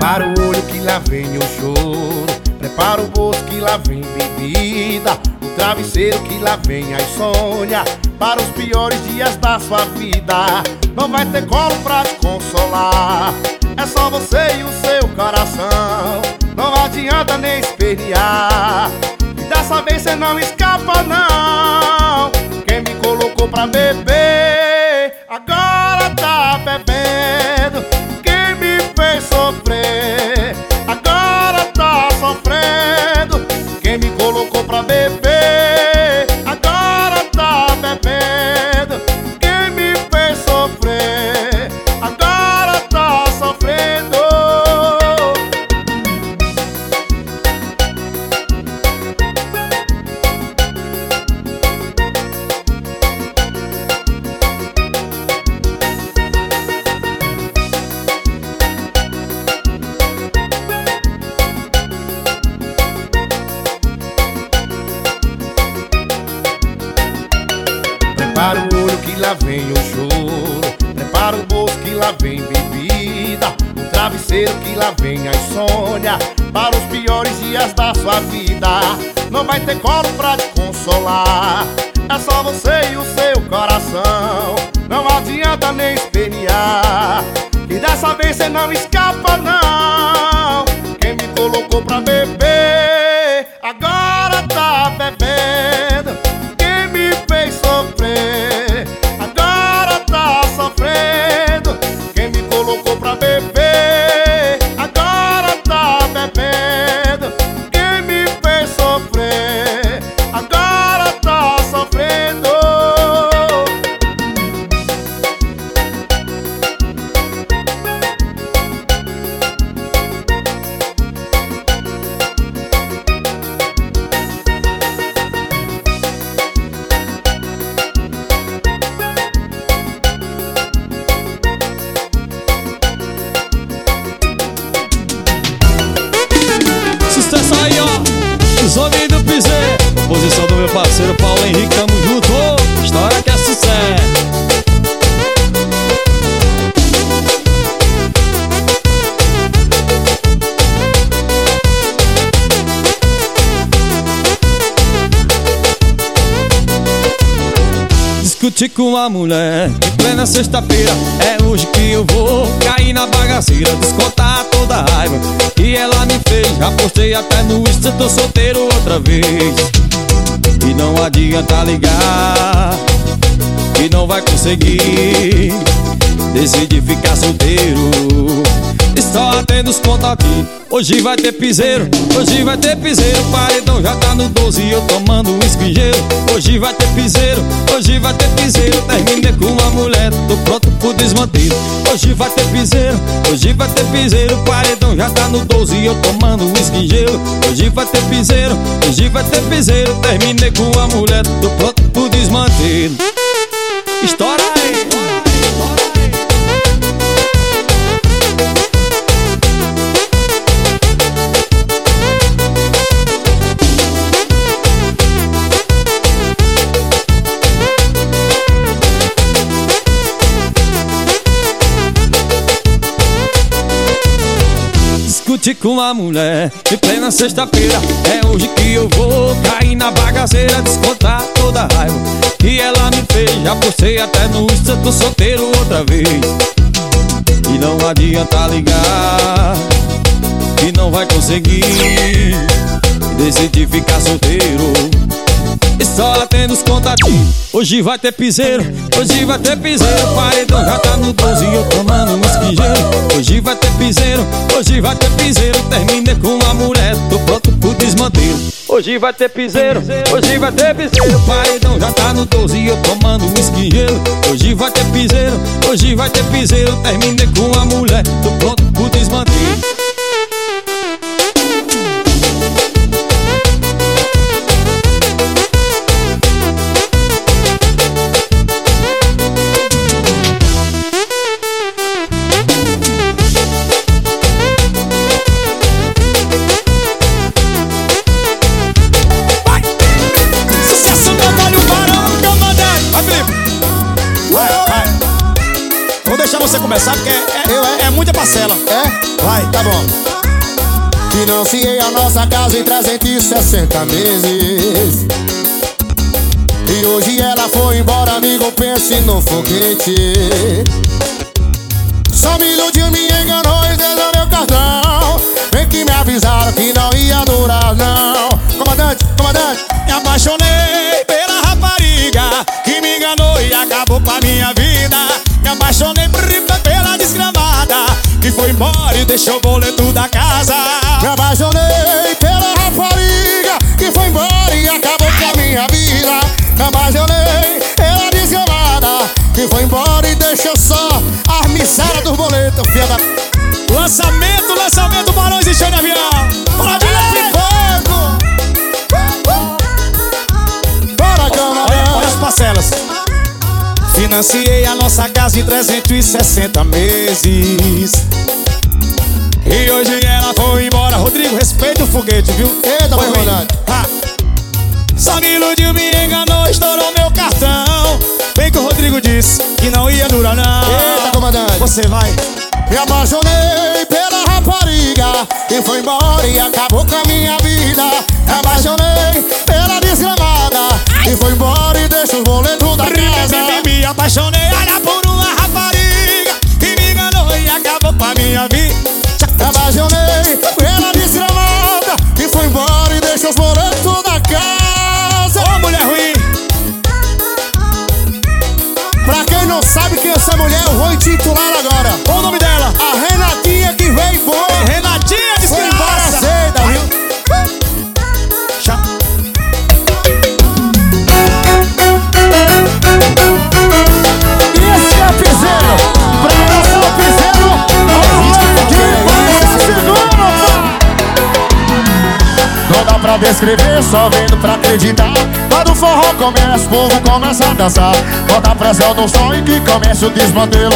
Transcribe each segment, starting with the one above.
Prepara o olho que lá vem o choro. Prepara o bolso que lá vem bebida. O travesseiro que lá vem a insônia. Para os piores dias da sua vida. Não vai ter colo pra te consolar. É só você e o seu coração. Não adianta nem espernear. E dessa vez você não escapa não. Quem me colocou pra beber? Agora vai ter colo pra te consolar. É só você e o seu coração. Não adianta nem espernear E dessa vez você não escapa Discutir com a mulher em plena sexta-feira É hoje que eu vou cair na bagaceira Descontar toda a raiva que ela me fez. Já postei até no Insta, tô solteiro outra vez. E não adianta ligar Que não vai conseguir Decidi ficar solteiro só atendo os contos aqui. Hoje vai ter piseiro, hoje vai ter piseiro. Paredão já tá no 12 e eu tomando um gelo Hoje vai ter piseiro, hoje vai ter piseiro. Terminei com uma mulher, tô pronto pro desmanteiro Hoje vai ter piseiro, hoje vai ter piseiro. Paredão já tá no 12 e eu tomando um gelo Hoje vai ter piseiro, hoje vai ter piseiro. Terminei com uma mulher, tô pronto pro desmanteiro Estoura aí! Discutir com a mulher. Em plena sexta-feira É hoje que eu vou cair na bagaceira Descontar toda a raiva que ela me fez. Já postei até no Insta, tô solteiro outra vez. E não adianta ligar Que não vai conseguir. Decidi ficar solteiro e só atendo os contatinhos Hoje vai ter piseiro, hoje vai ter piseiro. Paredão já tá no 12 e eu tomando um esquijeiro Hoje vai ter piseiro, hoje vai ter piseiro. Terminei com a mulher, tô pronto pro desmanteiro. Hoje vai ter piseiro, hoje vai ter piseiro. Paredão já tá no 12 e eu tomando um esquijeiro Hoje vai ter piseiro, hoje vai ter piseiro. Terminei com a mulher, tô pronto pro desmanteiro começar porque é, é, é muita parcela. É? Vai. Tá bom. Financiei a nossa casa em 360 meses. E hoje ela foi embora, amigo, pense no foguete. Só me iludiu, me enganou e deu meu cartão. Bem que me avisaram que não ia durar, não. Comandante, comandante. Me apaixonei pela rapariga que me enganou e acabou com a minha vida. Me apaixonei pela que foi embora e deixou o boleto da casa. Me apaixonei pela rapariga que foi embora e acabou com a minha vida. Me apaixonei pela desgramada que foi embora e deixou só a miséria dos boletos, filha da. Lançamento, lançamento, Barões e Show de Avião. Bora, Financiei a nossa casa em 360 meses. E hoje ela foi embora. Rodrigo, respeita o foguete, viu? Eita, Foi. Ha. Só me iludiu, me enganou, estourou meu cartão. Bem que o Rodrigo disse que não ia durar, não. Eita, comandante. Você vai. Me apaixonei pela rapariga que foi embora e acabou com a minha vida. Descrever, só vendo pra acreditar. Quando o forró começa, o povo começa a dançar. Bota pressão no som e que começa o desmantelo.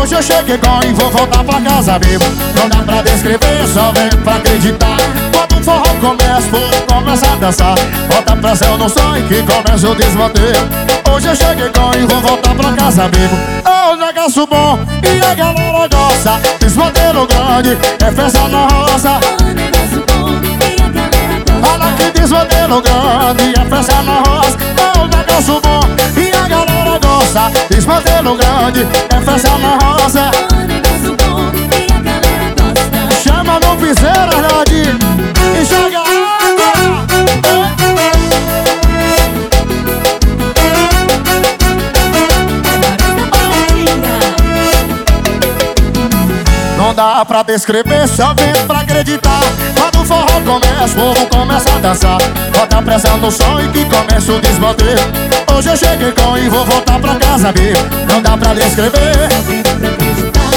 Hoje eu cheguei com e vou voltar pra casa vivo. Não dá pra descrever, só vendo pra acreditar. Quando o forró começa, o povo começa a dançar. Bota pressão no som e que começa o desmantelo. Hoje eu cheguei com e vou voltar pra casa vivo. É um negócio bom e a galera gosta. Desmantelo grande, é festa na roça. Que desmantelo grande, é festa na roça. É um negócio bom e a galera gosta. Desmantelo grande, é festa na roça. Chama no piseiro, Arnaldinho, e joga Não dá pra descrever, só vendo pra acreditar. Quando o forró começa, o povo começa a dançar. Bota pressão no som e que começa o desmanter Hoje eu cheguei com e vou voltar pra casa ver Não dá pra descrever.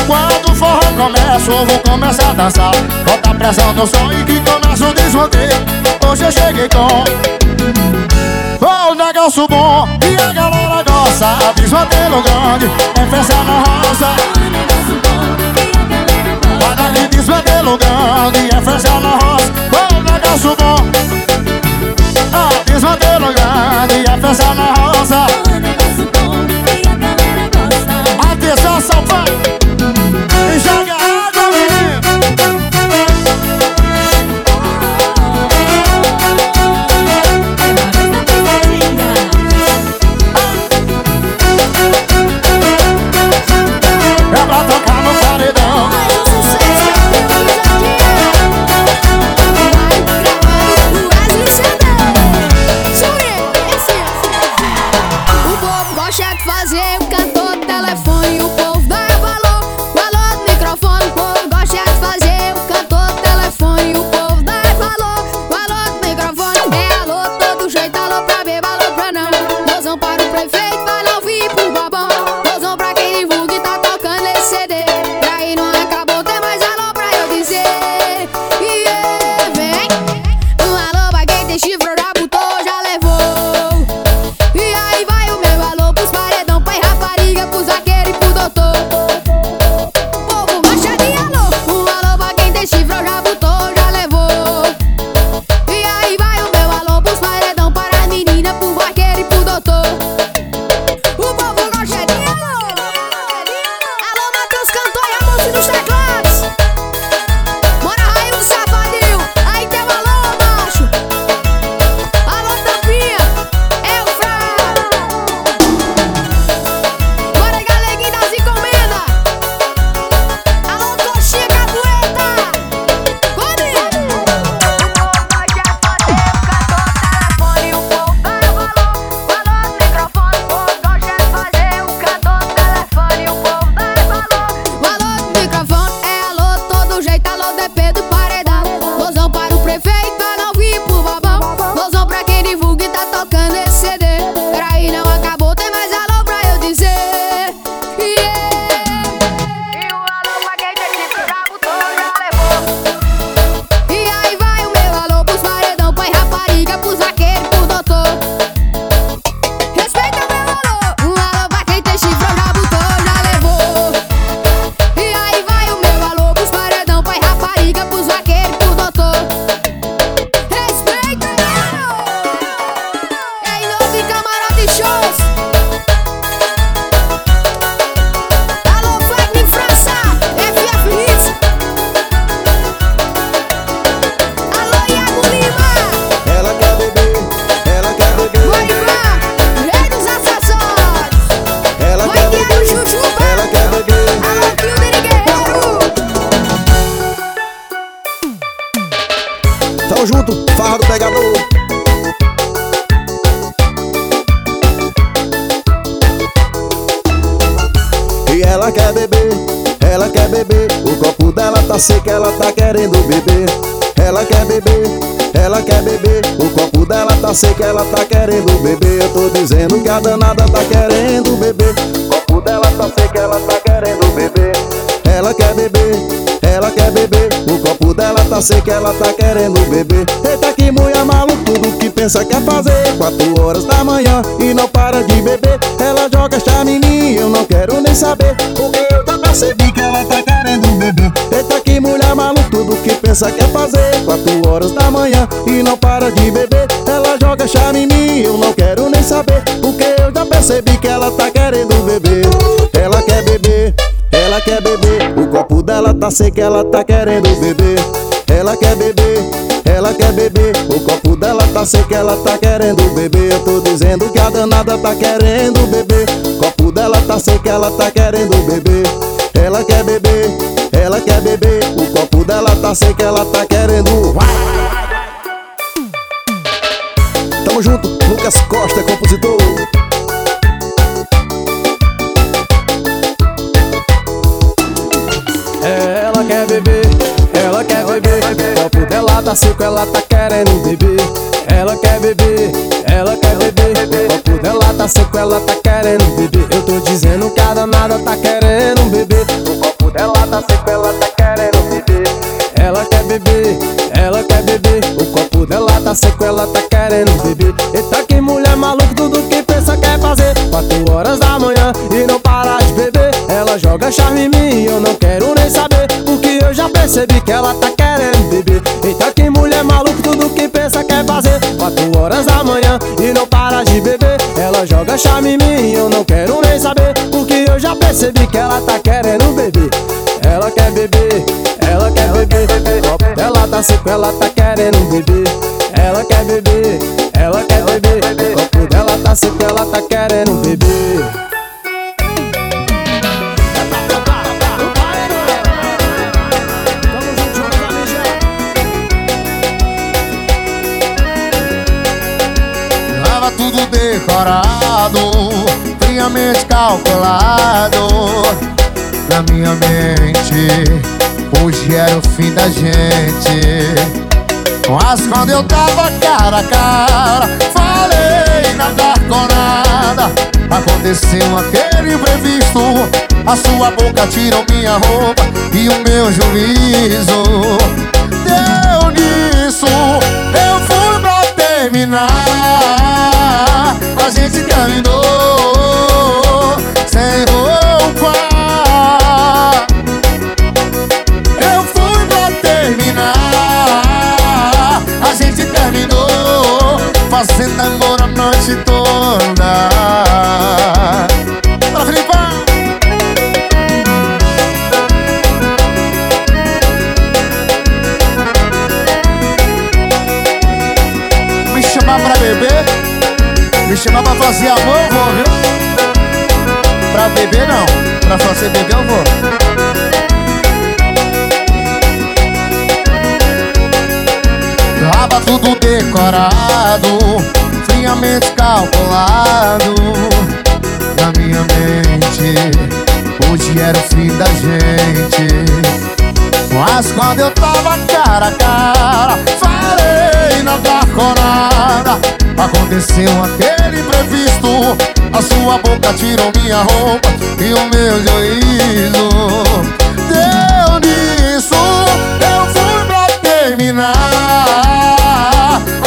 Quando o forró começa, o povo começa a dançar. Bota pressão no som e que começa o desmanter Hoje eu cheguei com Oh, negócio bom e a galera gosta. Desmantelo grande, é festa na roça Guarda que desmantelo grande, é festa na roça Oh, negócio bom? Ah, desmantelo grande, é festa na roça Atenção, São Paulo pensa quer fazer. Quatro horas da manhã e não para de beber. Ela joga mim, eu não quero nem saber. Porque eu já percebi que ela tá querendo beber. Eita que mulher maluca, tudo que pensa quer fazer. Quatro horas da manhã e não para de beber. Ela joga mim, eu não quero nem saber. Porque eu já percebi que ela tá querendo beber. Ela quer beber. Ela quer beber, o copo dela tá seco, ela tá querendo beber. Ela quer beber, ela quer beber, o copo dela tá seco, ela tá querendo beber. Eu tô dizendo que a danada tá querendo beber. Copo dela tá seco, ela tá querendo beber. Ela quer beber, ela quer beber, o copo dela tá seco, ela tá querendo. Tamo junto, Lucas Costa, compositor. Copo dela tá seco, ela tá querendo beber. Ela quer beber, ela quer beber. O copo dela tá seco, ela tá querendo beber. Eu tô dizendo que a danada tá querendo beber. O copo dela tá seco, ela tá querendo beber. Ela quer beber, ela quer beber. O copo dela tá seco, ela tá querendo beber. Eita, que mulher maluca, tudo que pensa quer fazer. Quatro horas da manhã e não para de beber. Ela joga charme em mim eu não quero nem saber. Já percebi que ela tá querendo beber. Eita, que mulher maluca, tudo que pensa quer fazer. Quatro horas da manhã e não para de beber. Ela joga charme em mim e eu não quero nem saber. Porque eu já percebi que ela tá querendo beber. Ela quer beber, ela quer beber. Copo dela tá seco, ela tá querendo beber. Ela quer beber, ela quer beber. Copo dela tá seco, ela tá querendo beber. Tudo decorado, friamente calculado. Na minha mente, hoje era o fim da gente. Mas quando eu tava cara a cara, falei nada com nada. Aconteceu aquele imprevisto, a sua boca tirou minha roupa e o meu juízo. Deu nisso, eu fui pra terminar terminou sem roupa Eu fui pra terminar. A gente terminou fazendo amor a noite toda Me chamar pra fazer amor, vou, viu? Pra beber não. Pra fazer beber eu vou. Tava tudo decorado Friamente calculado. Na minha mente Hoje era o fim da gente. Mas quando eu tava cara a cara Falei nada com nada Aconteceu aquele imprevisto. A sua boca tirou minha roupa E o meu juízo. Deu nisso Eu fui pra terminar.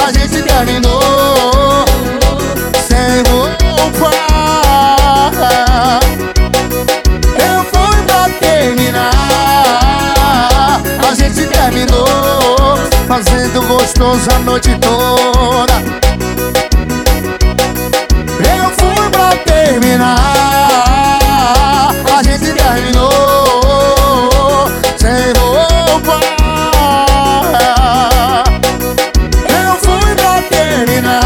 A gente terminou Sem roupa eu fui pra terminar. A gente terminou Fazendo gostoso a noite toda terminar. A gente terminou Sem roupa. Eu fui pra terminar.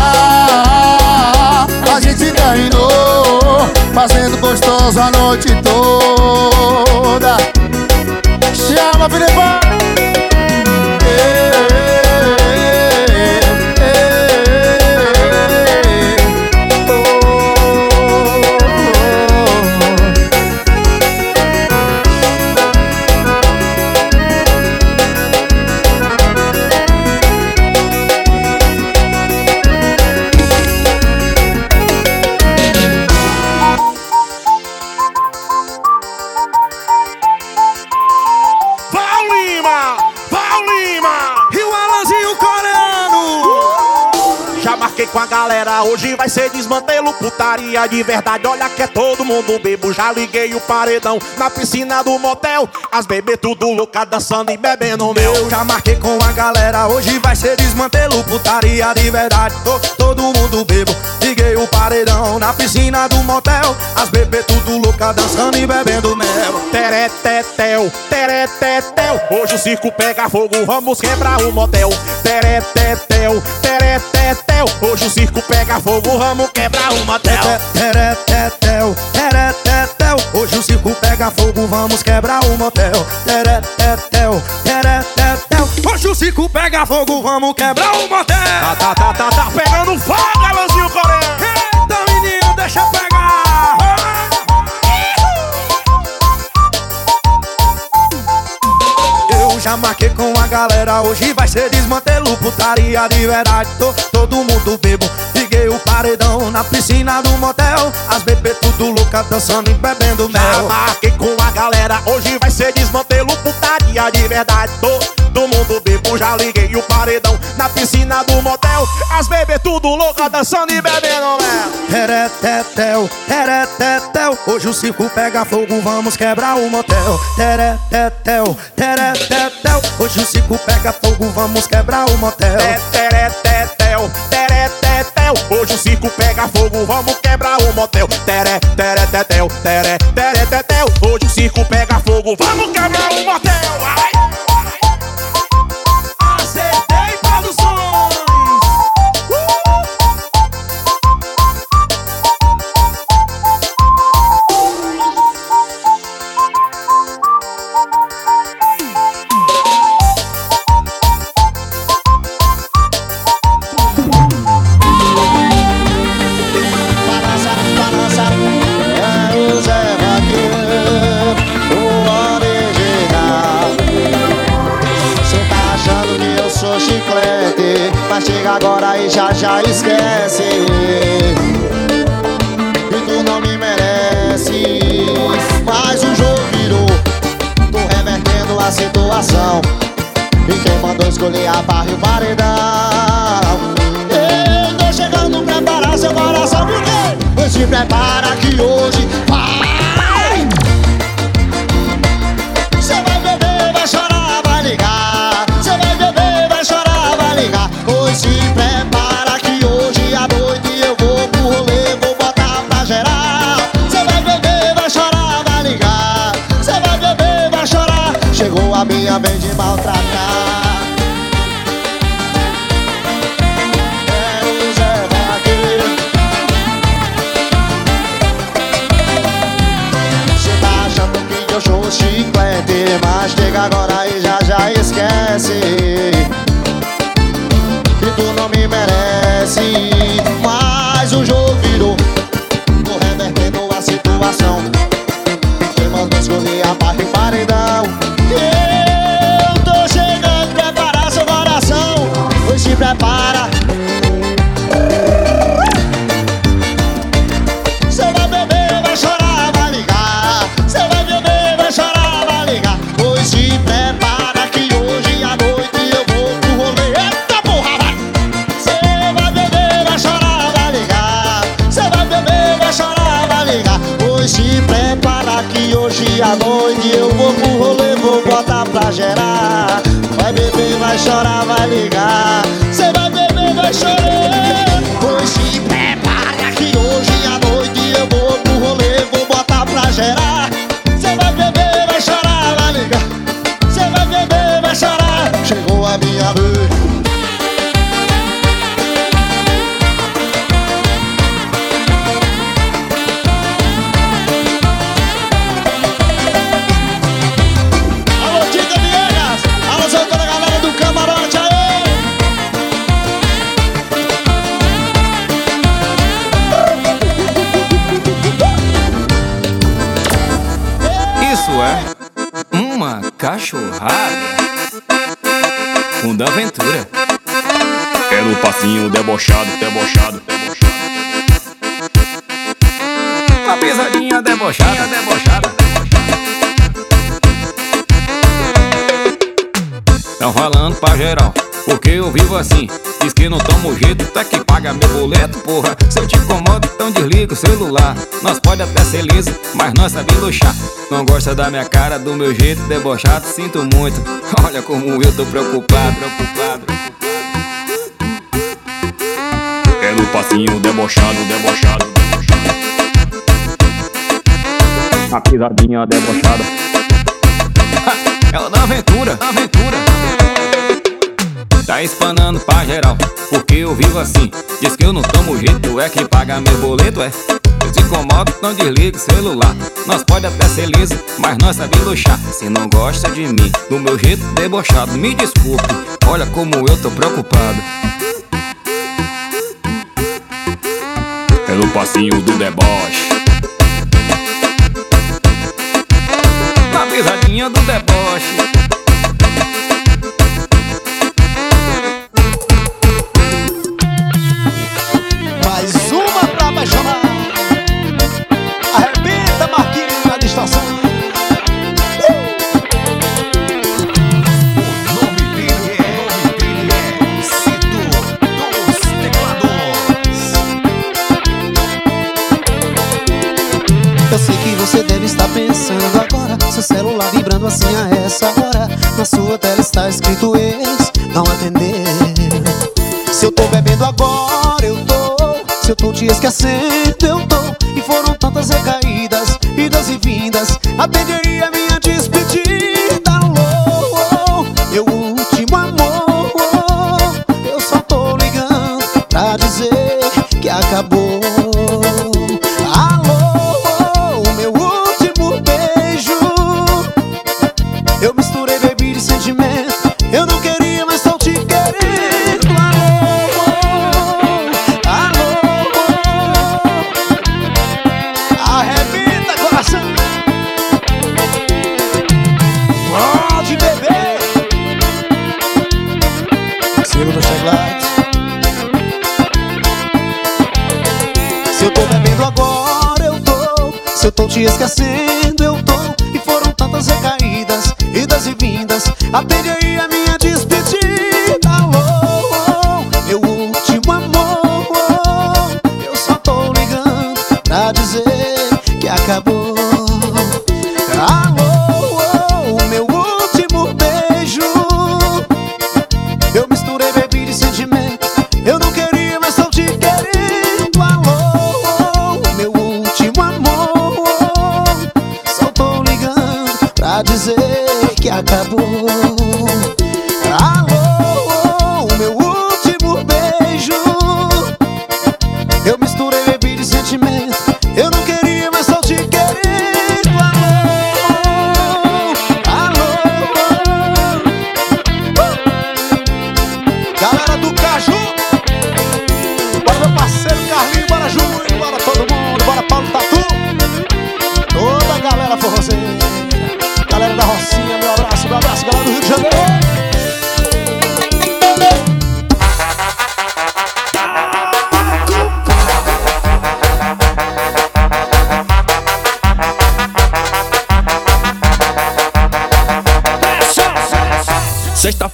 A gente terminou Fazendo gostoso a noite toda. Chama, Filipão! Vai ser putaria de verdade. Olha que é todo mundo bebo, já liguei o paredão na piscina do motel. As bebê tudo louca, dançando e bebendo meu. Eu já marquei com a galera, hoje vai ser desmantelo, putaria de verdade. Tô, todo mundo bebo, liguei o paredão na piscina do motel. As bebê tudo louca, dançando e bebendo mel. Teretetel, teretetel, hoje o circo pega fogo, vamos quebrar o motel. Teretetel, teretetel, hoje o circo pega fogo, vamos quebrar o motel. Teretetel, teretetel, hoje o circo pega fogo, vamos quebrar o motel. Teretetel, teretetel, hoje o circo pega fogo, vamos quebrar o motel. Tá, tá, tá, tá, tá pegando fogo, Alãozinho Coreano. Eita menino, deixa pegar. Já marquei com a galera, hoje vai ser desmantelo, putaria de verdade. Tô, todo mundo bebo, liguei o paredão na piscina do motel. As bebê tudo louca, dançando e bebendo Já mel. marquei com a galera, hoje vai ser desmantelo, putaria de verdade. Todo mundo bebo, já liguei o paredão na piscina do motel. As bebê tudo louca, dançando e bebendo mel. Teretetel, teretetel, hoje o circo pega fogo, vamos quebrar o motel. Teretetel, teretetel, hoje o circo pega fogo, vamos quebrar o motel. Teretetel, teretetel, hoje o circo pega fogo, vamos quebrar o motel. Tere, teretetel, tere, teretetel, hoje o circo pega fogo, vamos quebrar o motel. Vai! Chorar, vai ligar eu vivo assim. Diz que não tomo jeito, tá que paga meu boleto, porra. Se eu te incomodo, então desliga o celular. Nós pode até ser liso, mas nós sabe luxar. Não gosta da minha cara, do meu jeito debochado, sinto muito. Olha como eu tô preocupado, preocupado. É no passinho debochado, debochado, debochado. A pisadinha debochada. É o da aventura, aventura. Tá espanando pra geral, porque eu vivo assim. Diz que eu não tomo jeito, é quem paga meu boleto, é. Eu te incomodo, não desliga o celular. Nós pode até ser liso, mas nós sabe luxar. Se não gosta de mim, do meu jeito debochado, me desculpe. Olha como eu tô preocupado. No passinho do deboche. Na pisadinha do deboche. Eu tô te esquecendo, eu tô E foram tantas recaídas,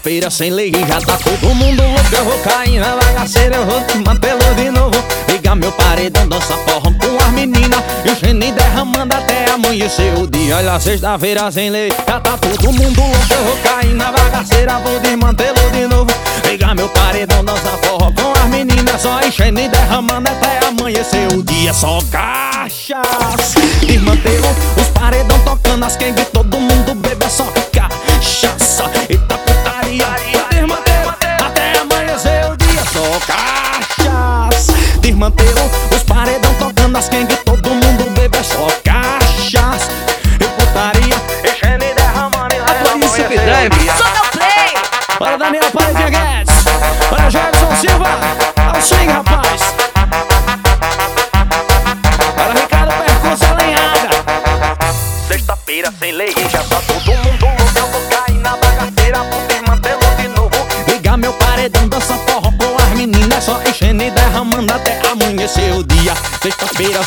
Sexta-feira sem lei já tá todo mundo louco Eu vou cair na bagaceira, eu vou te mantê-lo de novo. Liga meu paredão, dança forró com as meninas E o gene derramando até amanhecer o dia. Olha, sexta-feira sem lei já tá todo mundo louco Eu vou cair na bagaceira, vou desmantê-lo de novo. Liga meu paredão, dança forró com as meninas Só enchendo e derramando até amanhecer o dia. Só cachaça Desmantelo os paredão tocando as quengue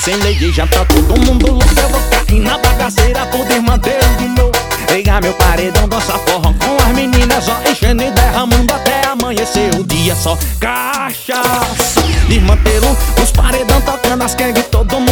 Sem lei já tá todo mundo louco. Eu vou cair na bagaceira Vou desmantê-lo de novo Liga meu paredão, dança forró com as meninas Só enchendo e derramando até amanhecer seu dia só. Cachaça Desmantelo os paredão tocando as gangue todo mundo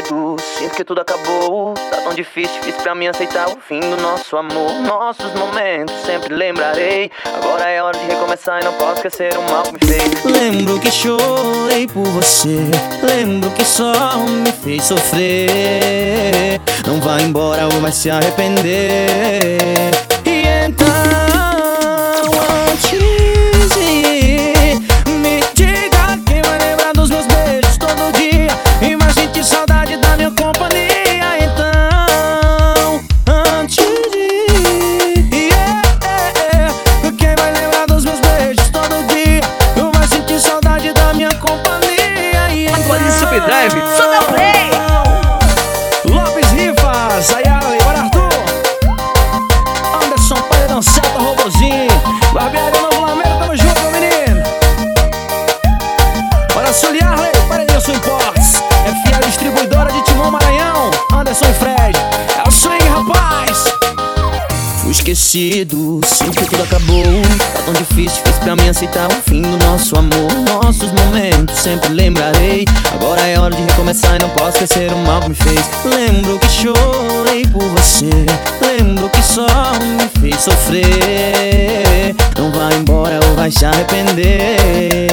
esquecido, sinto que tudo acabou. Tá tão difícil, difícil pra mim aceitar o fim do nosso amor. Nossos momentos sempre lembrarei. Agora é hora de recomeçar e não posso esquecer o mal que me fez. Lembro que chorei por você Lembro que só me fez sofrer Não vai embora ou vai se arrepender Esquecido, sinto que tudo acabou. Tá tão difícil, difícil pra mim aceitar o fim do nosso amor. Nossos momentos sempre lembrarei. Agora é hora de recomeçar e não posso esquecer o mal que me fez. Lembro que chorei por você. Lembro que só me fez sofrer. Não vai embora ou vai se arrepender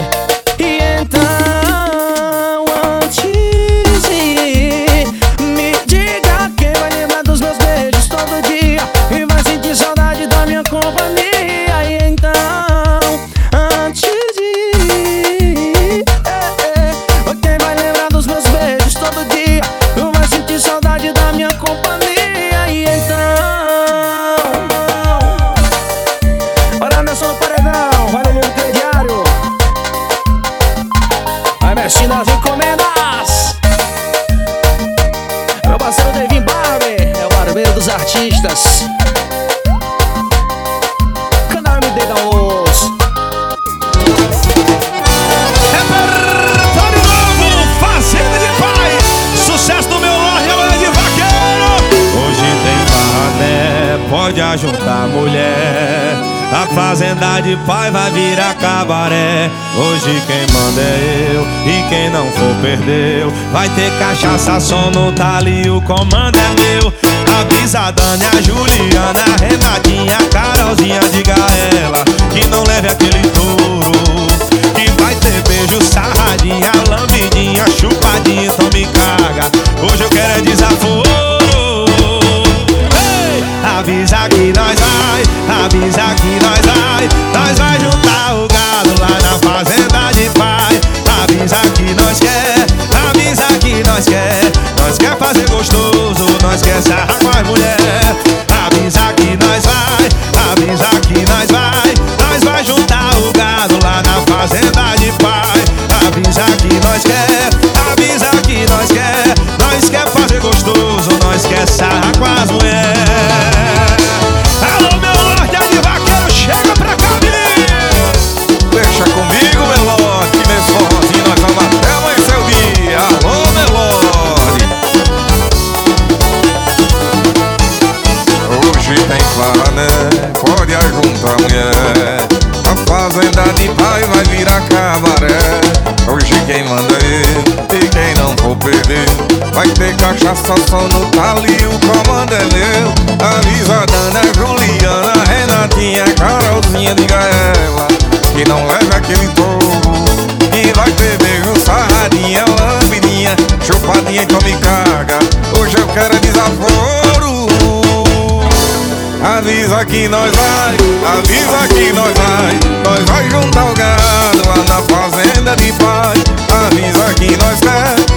de pai vai virar cabaré. Hoje quem manda é eu e quem não for perdeu. Vai ter cachaça, som no tali, o comando é meu. Avisa a Dani, a Juliana, a Renatinha, a Carolzinha, diga a ela que não leve aquele touro. Que vai ter beijo, sarradinha, lambidinha, chupadinha, então me caga. Hoje eu quero é desaforo. Avisa que nós vai, avisa que nós vai. Nós vai juntar o gado lá na fazenda de pai. Avisa que nós quer, avisa que nós quer. Nós quer fazer gostoso, nós quer sarrar com as mulher. Avisa que nós vai, avisa que nós vai. Nós vai juntar o gado lá na fazenda de pai. Avisa que nós quer, avisa que nós quer. Nós quer fazer gostoso, nós quer sarrar com as mulher. Que nós vai, avisa que nós vai Nós vai juntar o gado lá na fazenda de pai Avisa que nós quer,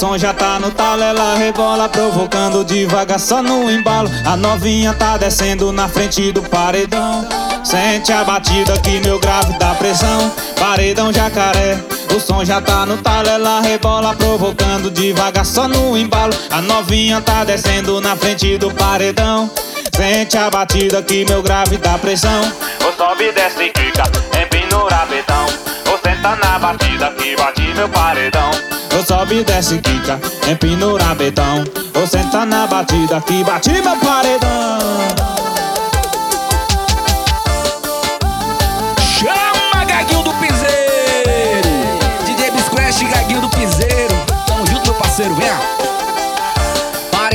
som já tá no talo, ela rebola provocando devagar só no embalo. A novinha tá descendo na frente do paredão. Sente a batida que meu grave dá pressão. Paredão Jacaré, o som já tá no talo, ela rebola provocando devagar só no embalo. A novinha tá descendo na frente do paredão. Sente a batida que meu grave dá pressão. Ou sobe desce e quica, empina o senta na batida que bate meu paredão. Eu sobe e desce quica, empina o rabetão Ou senta na batida que bate meu paredão. Chama Gaguinho do Piseiro! DJ Bisquest Gaguinho do Piseiro! Tamo junto meu parceiro, vem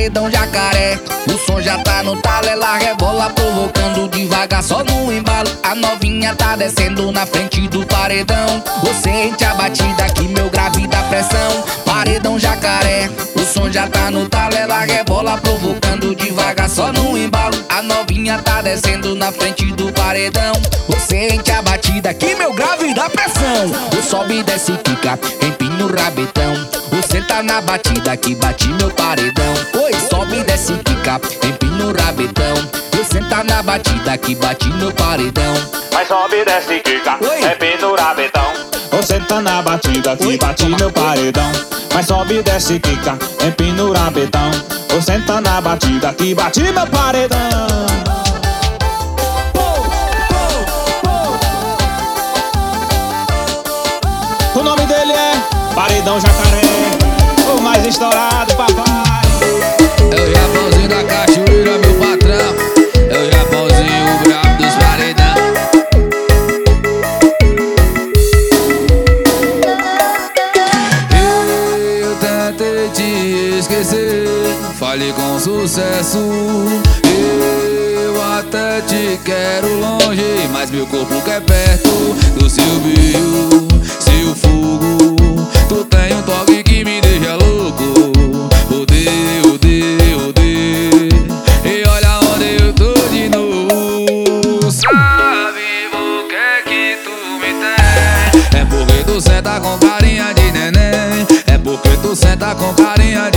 Paredão jacaré, o som já tá no talo Ela rebola provocando devagar só no embalo. A novinha tá descendo na frente do paredão. Você sente a batida que meu grave dá pressão. Paredão jacaré, o som já tá no talo Ela rebola provocando devagar só no embalo. A novinha tá descendo na frente do paredão. Você sente a batida que meu grave dá pressão. O sobe e desce fica, empina o rabetão senta na batida que bate meu paredão. Oi, sobe e desce fica, empina o rabetão. Eu senta na batida que bate meu paredão. Mas sobe e desce Oi. empina o rabetão. Ou senta na batida que Oi, bate toma. meu paredão. Mas sobe, desce, quica, empina o rabetão. Ou senta na batida que bate meu paredão. O nome dele é Paredão Jacaré Estourado, papai. É o Japãozinho da cachoeira, meu patrão. É o Japãozinho, o brabo dos paredão. Eu tentei te esquecer Falei com sucesso. Eu até te quero longe Mas meu corpo quer perto do seu brilho Seu fogo. Tu tem um toque senta com carinha de neném. É porque tu senta com carinha de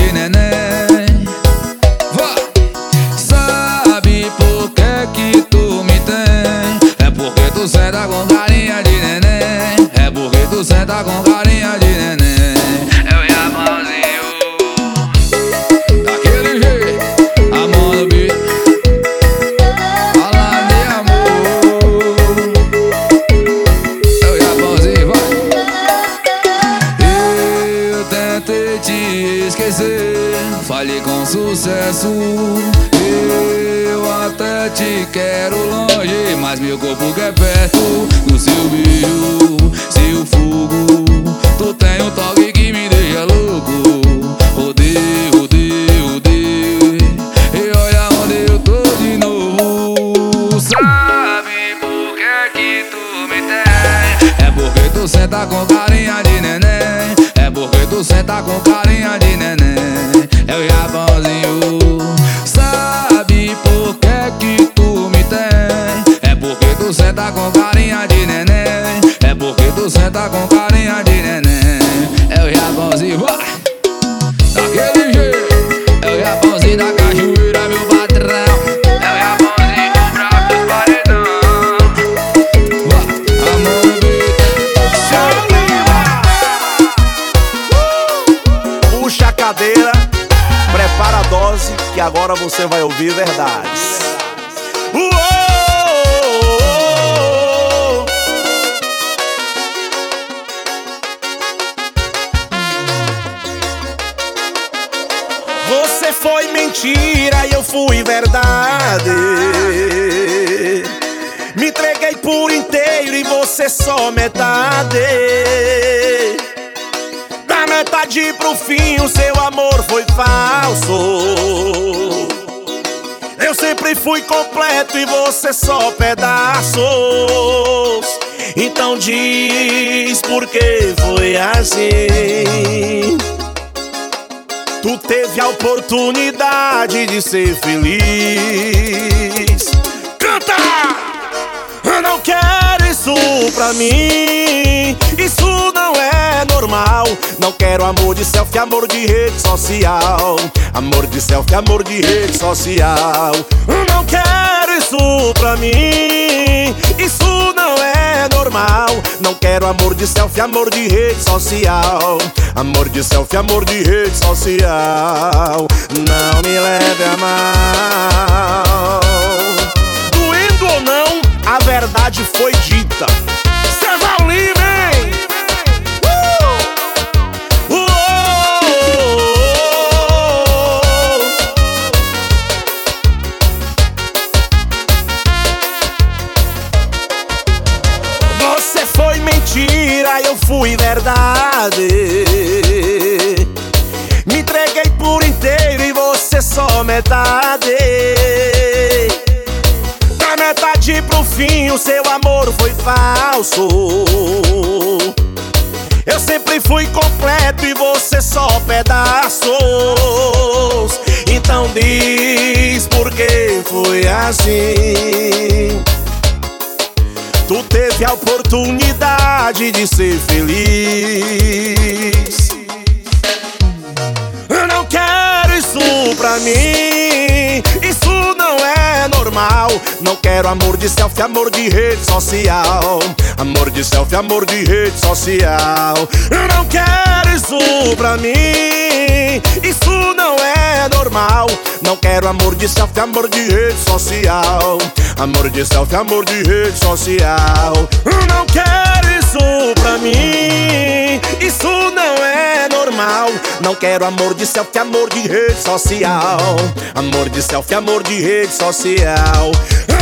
seu amor foi falso. Eu sempre fui completo e você só pedaços. Então diz por que foi assim. Tu teve a oportunidade de ser feliz. Canta! Eu não quero isso pra mim. Isso não é normal. Não quero amor de selfie, amor de rede social. Amor de selfie, amor de rede social. Não quero isso pra mim. Isso não é normal. Não quero amor de selfie, amor de rede social. Amor de selfie, amor de rede social. Não me leve a mal. Doendo ou não, a verdade foi dita. Fui verdade. Me entreguei por inteiro e você só metade. Da metade pro fim, o seu amor foi falso. Eu sempre fui completo e você só pedaços. Então diz por que foi assim. Tu teve a oportunidade de ser feliz. Eu não quero isso pra mim. Isso não é normal. Não quero amor de selfie, amor de rede social. Amor de selfie, amor de rede social. Eu não quero isso pra mim. Isso não é normal. Não quero amor de selfie, amor de rede social. Amor de selfie, amor de rede social. Não quero isso pra mim. Isso não é normal. Não quero amor de selfie, amor de rede social. Amor de selfie, amor de rede social.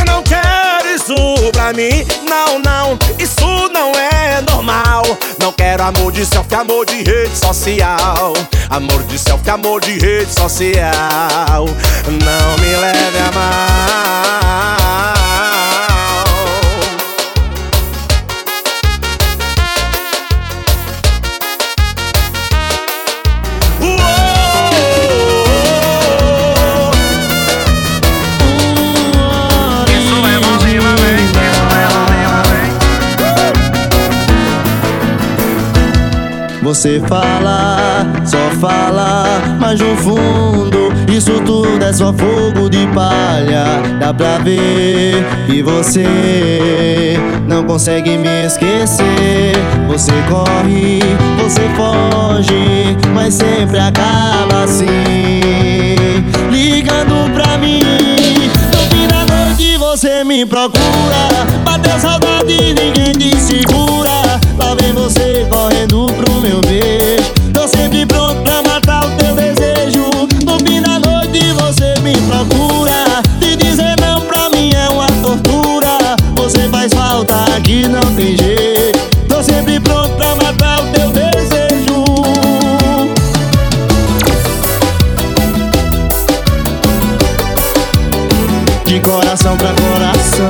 Não quero isso pra mim. Não, não, isso não é normal. Não quero amor de selfie, amor de rede social. Amor de selfie, amor de rede social. Não me leve a mal. Você fala, só fala, mas no fundo isso tudo é só fogo de palha. Dá pra ver que você não consegue me esquecer. Você corre, você foge, mas sempre acaba assim. Ligando pra mim, no fim da noite você me procura. Bateu saudade, ninguém te segura. Aqui, não tem jeito. Tô sempre pronto pra matar o teu desejo. De coração pra coração.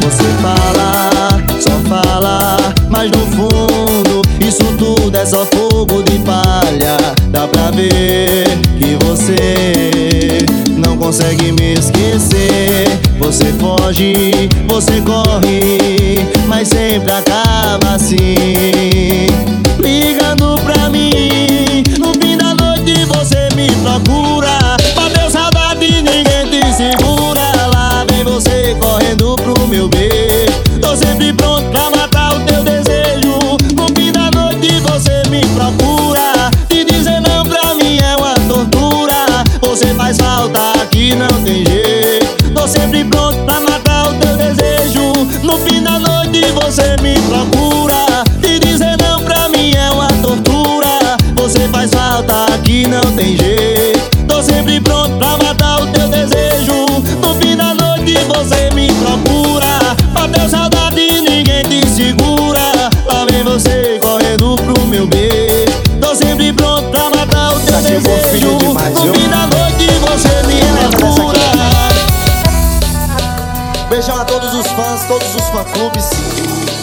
Você fala, só fala, mas no fundo isso tudo é só fogo de palha. Dá pra ver que você não consegue me você corre, mas sempre acaba assim. Ligando pra mim, no fim da noite você me procura. Pra Bateu saudade, ninguém te segura. Lá vem você correndo pro meu beijo. Tô sempre pronto pra matar o teu desejo. No fim da noite você me procura. Te dizer não pra mim é uma tortura. Você faz falta aqui, não tem jeito.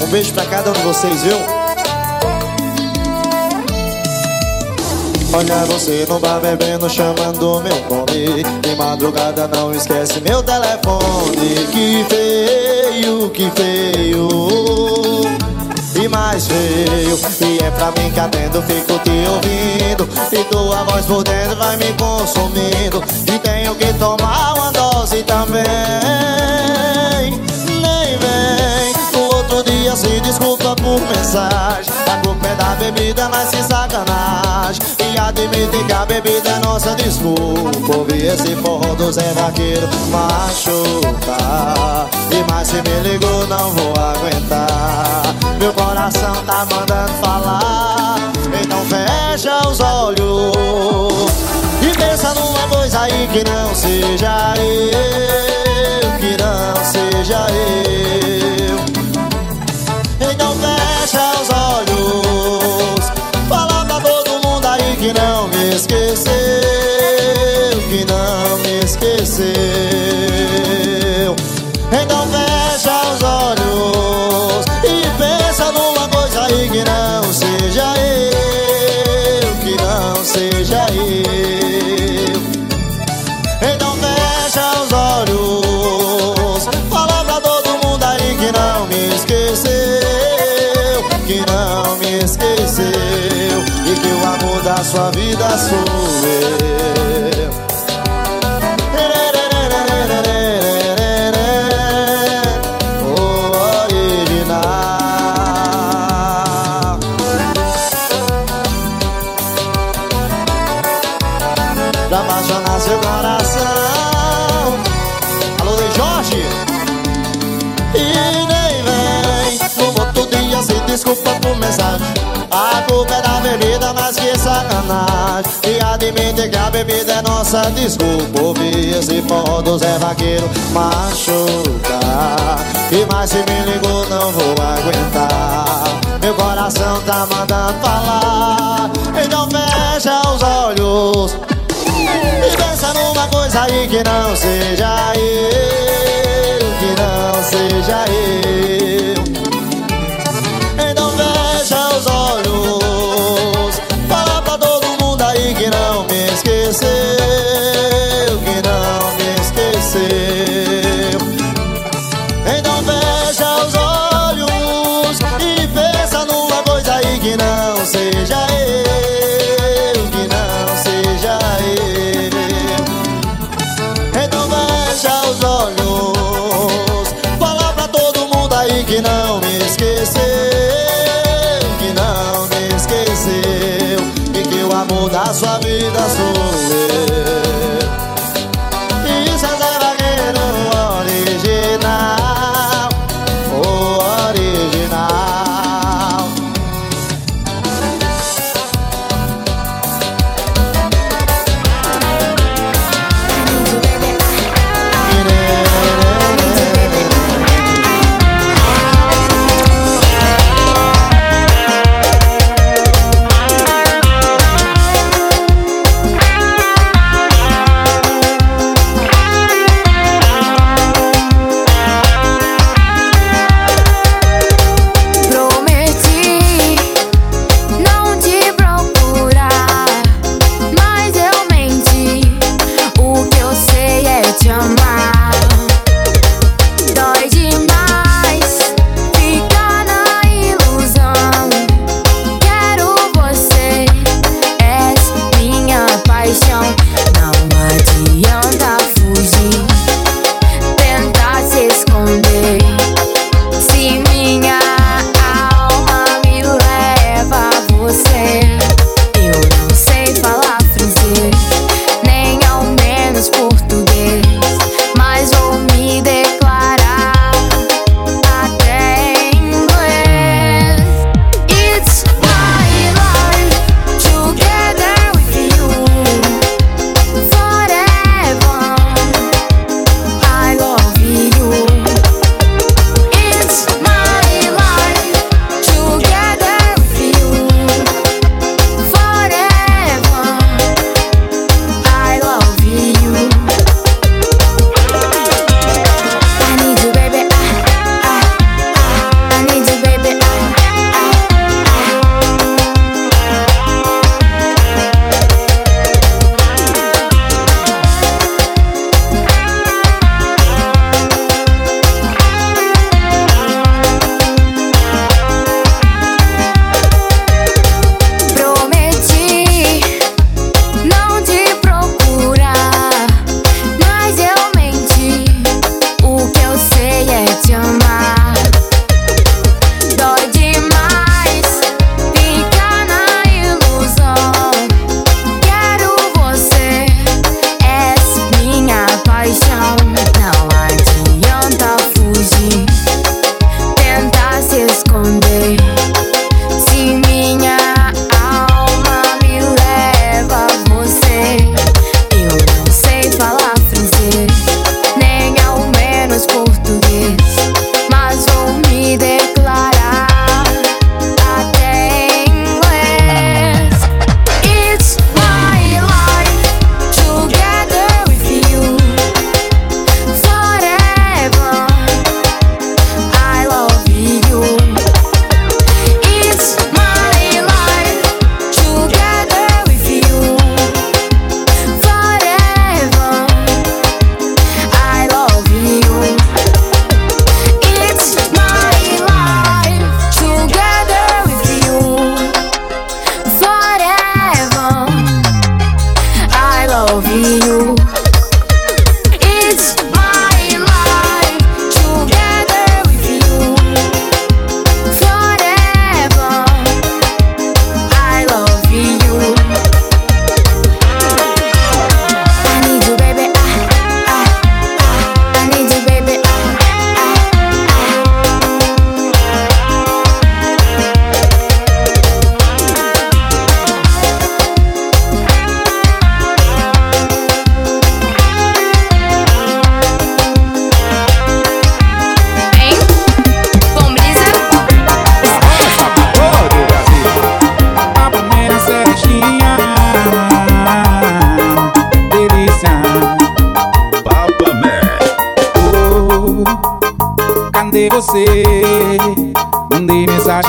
Beijo pra cada um de vocês, viu? Olha você no bar bebendo, chamando meu nome. De madrugada não esquece meu telefone. Que feio, que feio. E mais feio. E é pra mim que atendo, fico te ouvindo. E tua voz por dentro vai me consumindo. E tenho que tomar uma dose também se desculpa por mensagem. A culpa é da bebida, mas que sacanagem. E admite que a bebida é nossa desculpa. Ouvir esse forró do Zé Vaqueiro machucar E mais se me ligou não vou aguentar. Meu coração tá mandando falar. Então fecha os olhos. E pensa numa coisa aí que não seja eu Que não seja eu esqueceu Que não me esqueceu sua vida sou eu A culpa é da bebida, mas que sacanagem. E admite que a bebida é nossa. Desculpa Ouvir esse forró do Zé Vaqueiro machucar E mais se me ligou não vou aguentar. Meu coração tá mandando falar. Então fecha os olhos. E pensa numa coisa aí que não seja eu Que não seja eu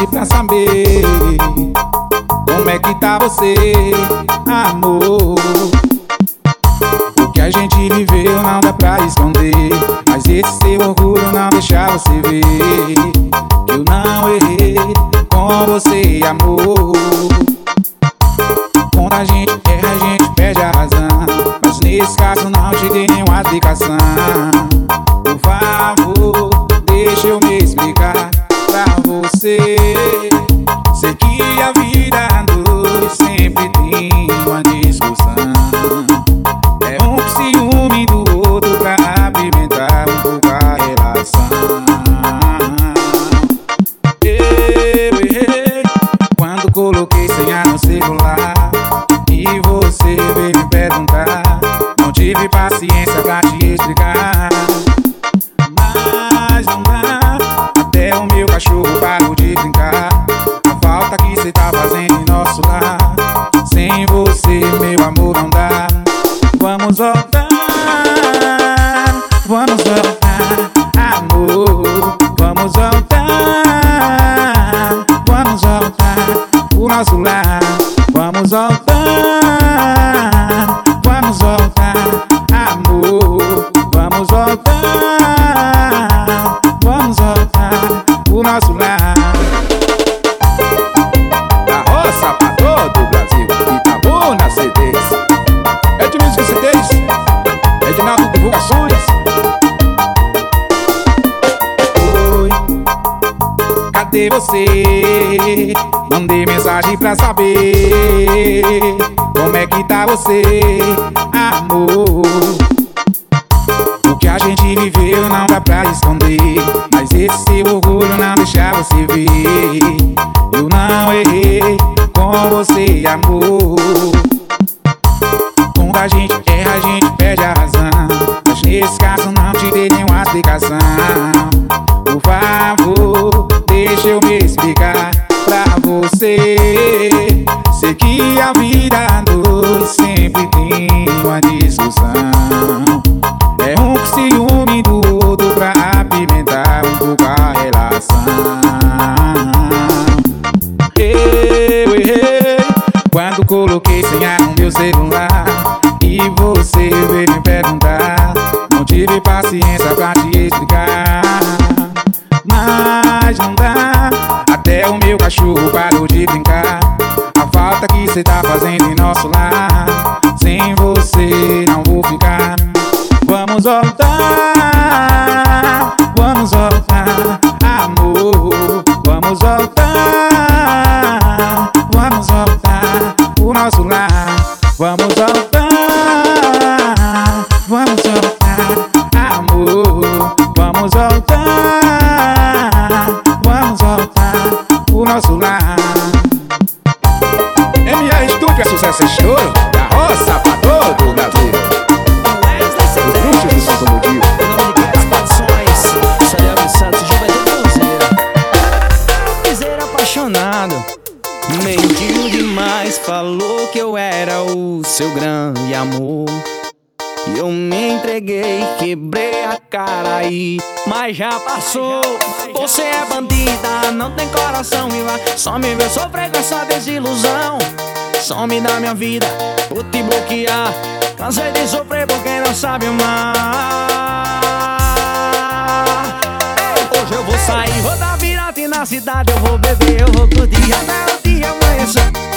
pra saber como é que tá você. ser. minha vida Vou te bloquear. Cansei de sofrer porque não sabe amar Hoje eu vou sair, vou dar virada e na cidade Eu vou beber, eu vou curtir. Até o dia amanhecer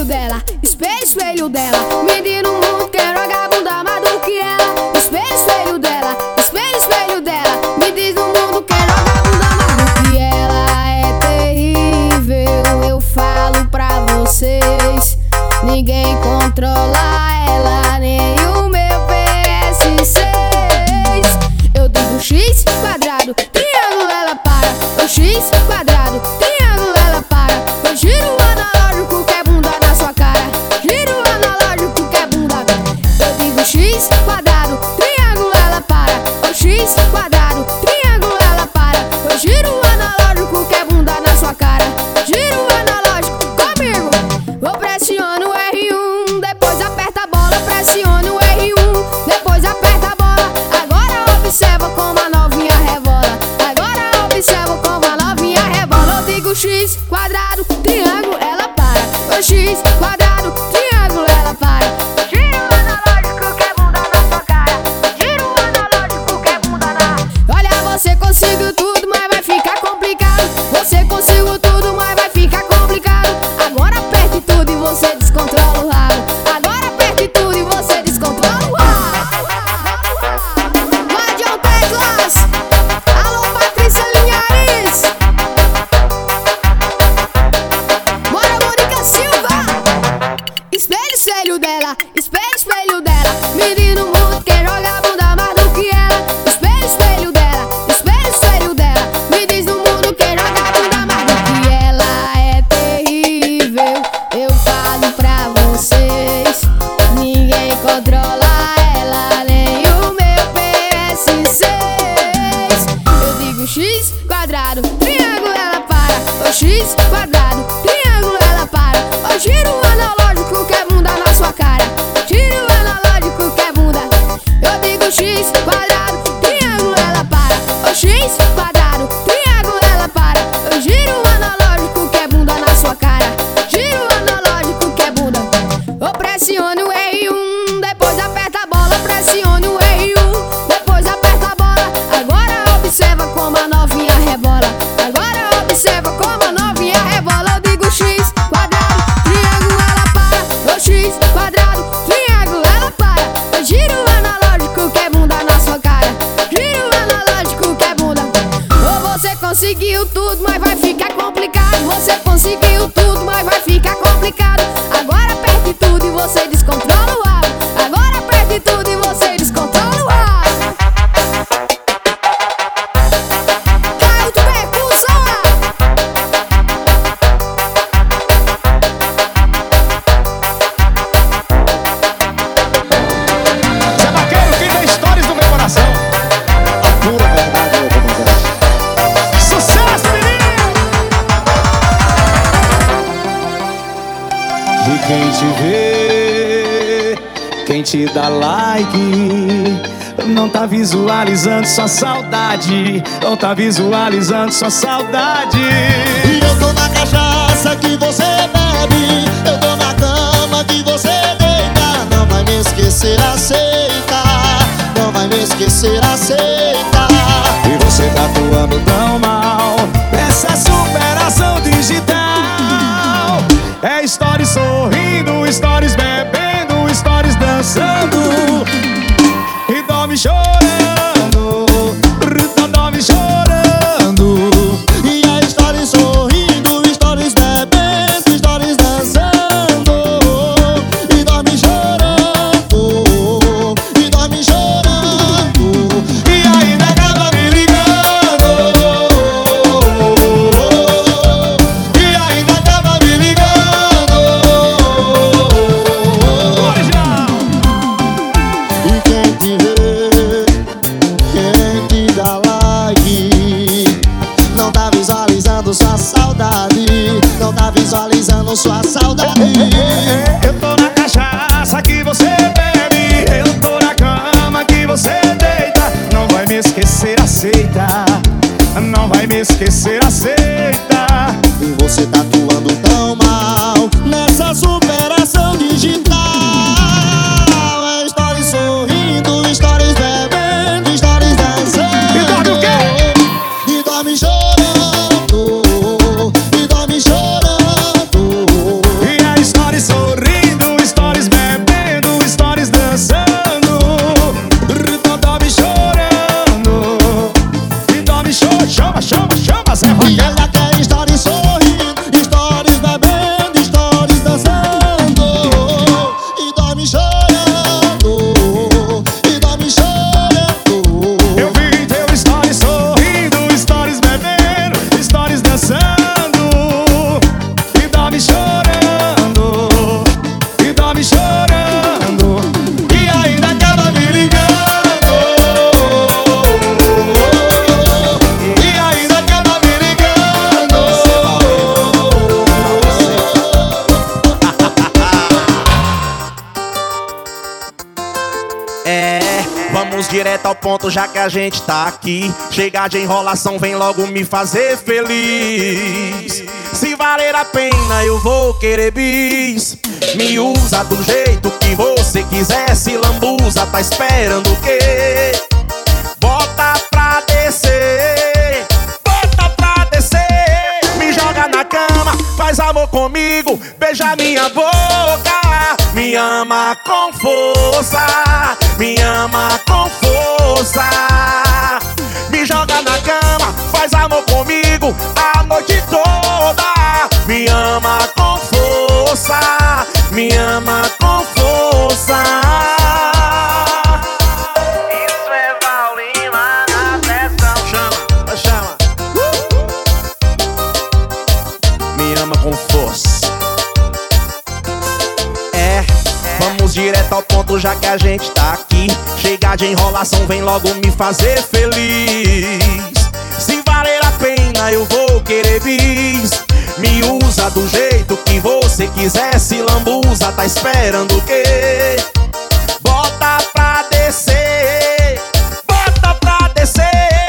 espelho dela, espelho, espelho dela. Menino mundo quer vagabunda mais do que ela. Espelho, espelho dela, espelho, espelho dela. Me diz no mundo. sua saudade. Não tá visualizando sua saudade. E eu tô na cachaça que você bebe. Eu tô na cama que você deita. Não vai me esquecer, aceita. Não vai me esquecer, aceita. Gente tá aqui. Chegar de enrolação, vem logo me fazer feliz. Se valer a pena, eu vou querer bis. Me usa do jeito que você quiser. Se lambuza, tá esperando o quê? Bota pra descer, bota pra descer. Me joga na cama, faz amor comigo, beija minha boca. Me ama com força, me ama com força. Me joga na cama, faz amor comigo a noite toda. Me ama com força, me ama ponto já que a gente tá aqui. Chegar de enrolação, vem logo me fazer feliz. Se valer a pena, eu vou querer bis. Me usa do jeito que você quiser. Se lambuza, tá esperando o quê? Bota pra descer, bota pra descer.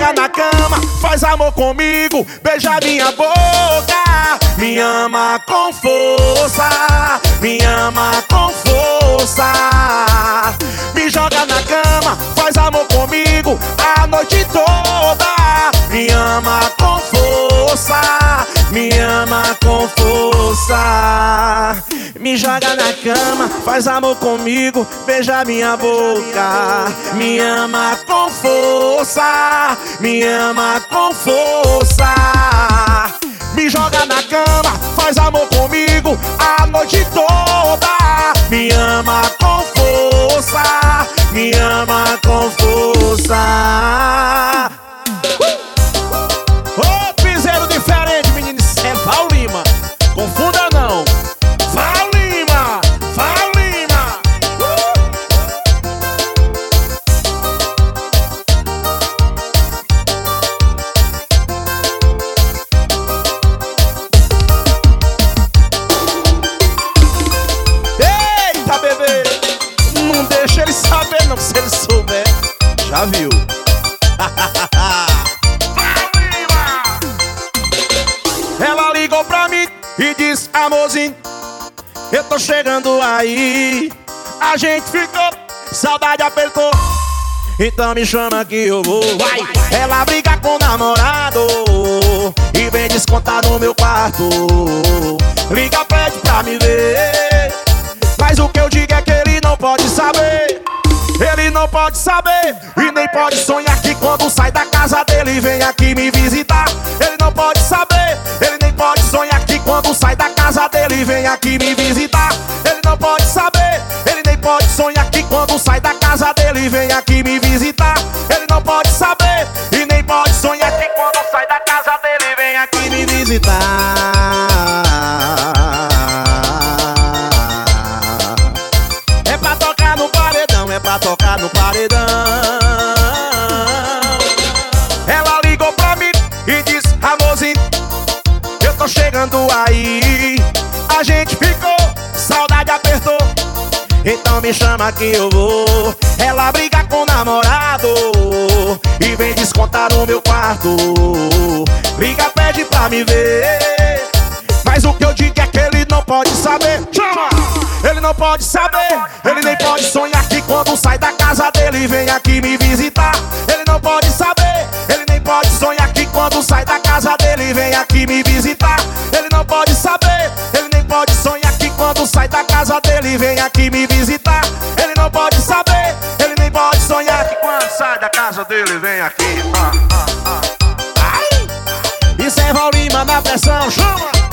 Joga na cama, faz amor comigo, beija minha boca. Me ama com força, me ama com força. Me joga na cama, faz amor comigo a noite toda. Me ama com força, me ama com força. Me joga na cama, faz amor comigo, beija minha boca. Me ama com força, me ama com força. Me joga na cama, faz amor comigo a noite toda. Me ama com força, me ama com força. Ele saber, não. Se ele souber, já viu. Ela ligou pra mim e disse, amorzinho, eu tô chegando aí. A gente ficou, saudade apertou. Então me chama que eu vou. Vai! Ela briga com o namorado e vem descontar no meu quarto. Liga, pede pra me ver. Mas o que eu digo é que ele não pode saber. Ele não pode saber e nem pode sonhar que quando sai da casa dele vem aqui me visitar. Ele não pode saber, ele nem pode sonhar que quando sai da casa dele vem aqui me visitar. Ele não pode saber, ele nem pode sonhar que quando sai da casa dele vem aqui me visitar. Ele não pode saber e nem pode sonhar que quando sai da casa dele vem aqui me visitar. Então me chama que eu vou. Ela briga com o namorado e vem descontar no meu quarto. Briga, pede pra me ver. Mas o que eu digo é que ele não pode saber. Chama! Ele não pode saber. Ele nem pode sonhar que quando sai da casa dele vem aqui me visitar. Ele não pode saber. Ele nem pode sonhar que quando sai da casa dele vem aqui me visitar. Ele não pode saber. Ele nem pode sonhar quando sai da casa dele, vem aqui me visitar. Ele não pode saber, ele nem pode sonhar. Que quando sai da casa dele, vem aqui. Ah, ah, ah. ah. Ai! Isso é Val na pressão, chama!